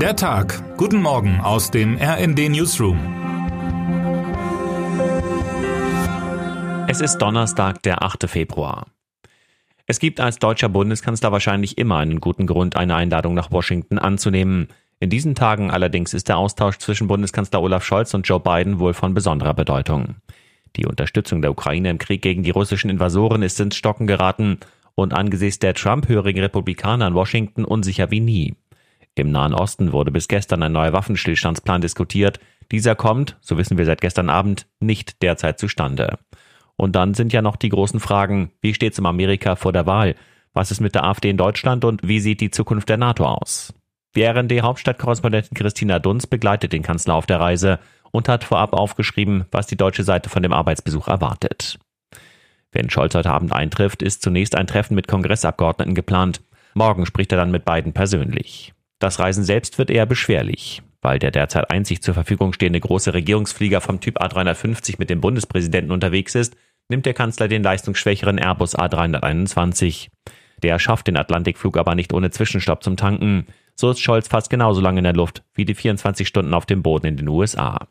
Der Tag. Guten Morgen aus dem RND Newsroom. Es ist Donnerstag, der 8. Februar. Es gibt als deutscher Bundeskanzler wahrscheinlich immer einen guten Grund, eine Einladung nach Washington anzunehmen. In diesen Tagen allerdings ist der Austausch zwischen Bundeskanzler Olaf Scholz und Joe Biden wohl von besonderer Bedeutung. Die Unterstützung der Ukraine im Krieg gegen die russischen Invasoren ist ins Stocken geraten und angesichts der Trump-hörigen Republikaner in Washington unsicher wie nie. Im Nahen Osten wurde bis gestern ein neuer Waffenstillstandsplan diskutiert. Dieser kommt, so wissen wir seit gestern Abend, nicht derzeit zustande. Und dann sind ja noch die großen Fragen, wie steht es um Amerika vor der Wahl? Was ist mit der AfD in Deutschland und wie sieht die Zukunft der NATO aus? Die RND-Hauptstadtkorrespondentin Christina Dunz begleitet den Kanzler auf der Reise und hat vorab aufgeschrieben, was die deutsche Seite von dem Arbeitsbesuch erwartet. Wenn Scholz heute Abend eintrifft, ist zunächst ein Treffen mit Kongressabgeordneten geplant. Morgen spricht er dann mit beiden persönlich. Das Reisen selbst wird eher beschwerlich, weil der derzeit einzig zur Verfügung stehende große Regierungsflieger vom Typ A350 mit dem Bundespräsidenten unterwegs ist, nimmt der Kanzler den leistungsschwächeren Airbus A321. Der schafft den Atlantikflug aber nicht ohne Zwischenstopp zum Tanken. So ist Scholz fast genauso lange in der Luft wie die 24 Stunden auf dem Boden in den USA.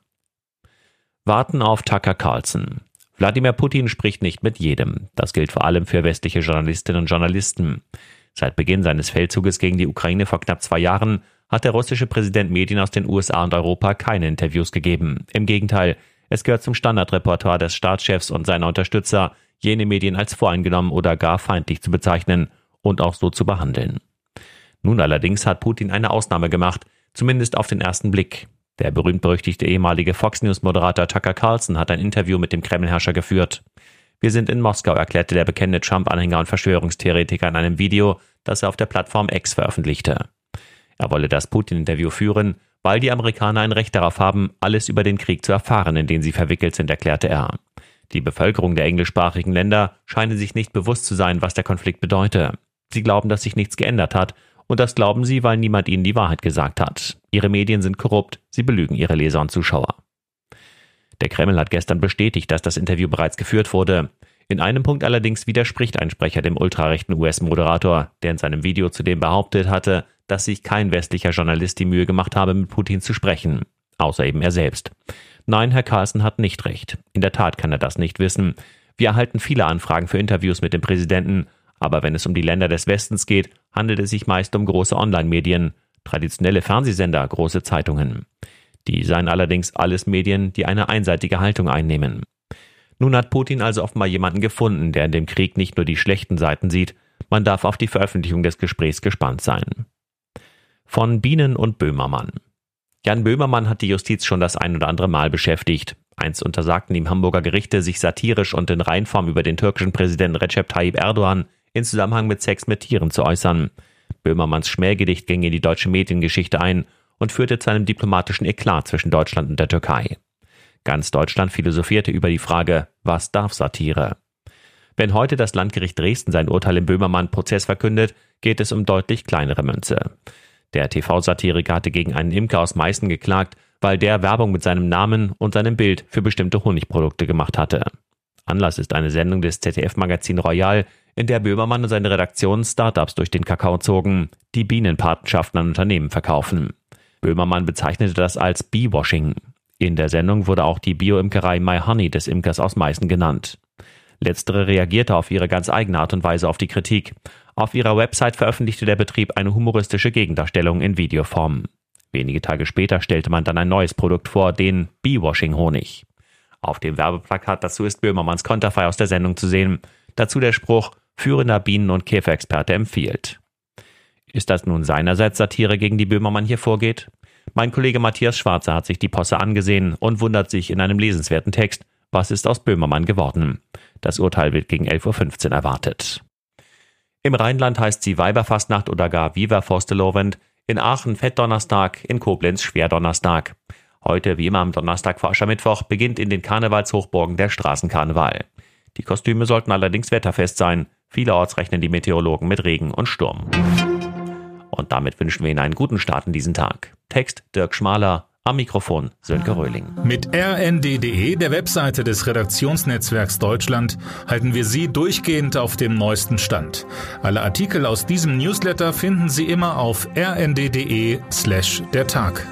Warten auf Tucker Carlson. Wladimir Putin spricht nicht mit jedem. Das gilt vor allem für westliche Journalistinnen und Journalisten. Seit Beginn seines Feldzuges gegen die Ukraine vor knapp zwei Jahren hat der russische Präsident Medien aus den USA und Europa keine Interviews gegeben. Im Gegenteil, es gehört zum Standardrepertoire des Staatschefs und seiner Unterstützer, jene Medien als voreingenommen oder gar feindlich zu bezeichnen und auch so zu behandeln. Nun allerdings hat Putin eine Ausnahme gemacht, zumindest auf den ersten Blick. Der berühmt-berüchtigte ehemalige Fox News-Moderator Tucker Carlson hat ein Interview mit dem Kremlherrscher geführt. Wir sind in Moskau, erklärte der bekennende Trump-Anhänger und Verschwörungstheoretiker in einem Video, das er auf der Plattform X veröffentlichte. Er wolle das Putin-Interview führen, weil die Amerikaner ein Recht darauf haben, alles über den Krieg zu erfahren, in den sie verwickelt sind, erklärte er. Die Bevölkerung der englischsprachigen Länder scheine sich nicht bewusst zu sein, was der Konflikt bedeute. Sie glauben, dass sich nichts geändert hat, und das glauben sie, weil niemand ihnen die Wahrheit gesagt hat. Ihre Medien sind korrupt, sie belügen ihre Leser und Zuschauer. Der Kreml hat gestern bestätigt, dass das Interview bereits geführt wurde. In einem Punkt allerdings widerspricht ein Sprecher dem ultrarechten US-Moderator, der in seinem Video zudem behauptet hatte, dass sich kein westlicher Journalist die Mühe gemacht habe, mit Putin zu sprechen. Außer eben er selbst. Nein, Herr Carlson hat nicht recht. In der Tat kann er das nicht wissen. Wir erhalten viele Anfragen für Interviews mit dem Präsidenten, aber wenn es um die Länder des Westens geht, handelt es sich meist um große Online-Medien, traditionelle Fernsehsender, große Zeitungen. Die seien allerdings alles Medien, die eine einseitige Haltung einnehmen. Nun hat Putin also offenbar jemanden gefunden, der in dem Krieg nicht nur die schlechten Seiten sieht, man darf auf die Veröffentlichung des Gesprächs gespannt sein. Von Bienen und Böhmermann. Jan Böhmermann hat die Justiz schon das ein oder andere Mal beschäftigt. Einst untersagten ihm Hamburger Gerichte, sich satirisch und in Reinform über den türkischen Präsidenten Recep Tayyip Erdogan in Zusammenhang mit Sex mit Tieren zu äußern. Böhmermanns Schmähgedicht ging in die deutsche Mediengeschichte ein und führte zu einem diplomatischen Eklat zwischen Deutschland und der Türkei. Ganz Deutschland philosophierte über die Frage, was darf Satire? Wenn heute das Landgericht Dresden sein Urteil im Böhmermann-Prozess verkündet, geht es um deutlich kleinere Münze. Der TV-Satiriker hatte gegen einen Imker aus Meißen geklagt, weil der Werbung mit seinem Namen und seinem Bild für bestimmte Honigprodukte gemacht hatte. Anlass ist eine Sendung des ZDF-Magazin Royal, in der Böhmermann und seine Redaktion Startups durch den Kakao zogen, die Bienenpatenschaften an Unternehmen verkaufen. Böhmermann bezeichnete das als Bee-Washing. In der Sendung wurde auch die Bio-Imkerei My Honey des Imkers aus Meißen genannt. Letztere reagierte auf ihre ganz eigene Art und Weise auf die Kritik. Auf ihrer Website veröffentlichte der Betrieb eine humoristische Gegendarstellung in Videoform. Wenige Tage später stellte man dann ein neues Produkt vor, den Bee-Washing Honig. Auf dem Werbeplakat dazu ist Böhmermanns Konterfei aus der Sendung zu sehen. Dazu der Spruch, führender Bienen- und Käferexperte empfiehlt. Ist das nun seinerseits Satire, gegen die Böhmermann hier vorgeht? Mein Kollege Matthias Schwarzer hat sich die Posse angesehen und wundert sich in einem lesenswerten Text, was ist aus Böhmermann geworden. Das Urteil wird gegen 11.15 Uhr erwartet. Im Rheinland heißt sie Weiberfastnacht oder gar Viva Forstelovend, in Aachen Fettdonnerstag, in Koblenz Schwerdonnerstag. Heute, wie immer am Donnerstag vor Aschermittwoch, beginnt in den Karnevalshochburgen der Straßenkarneval. Die Kostüme sollten allerdings wetterfest sein. Vielerorts rechnen die Meteorologen mit Regen und Sturm. Und damit wünschen wir Ihnen einen guten Start in diesen Tag. Text Dirk Schmaler, Am Mikrofon Sönke Röhling. Mit rnd.de, der Webseite des Redaktionsnetzwerks Deutschland, halten wir Sie durchgehend auf dem neuesten Stand. Alle Artikel aus diesem Newsletter finden Sie immer auf rnd.de slash der Tag.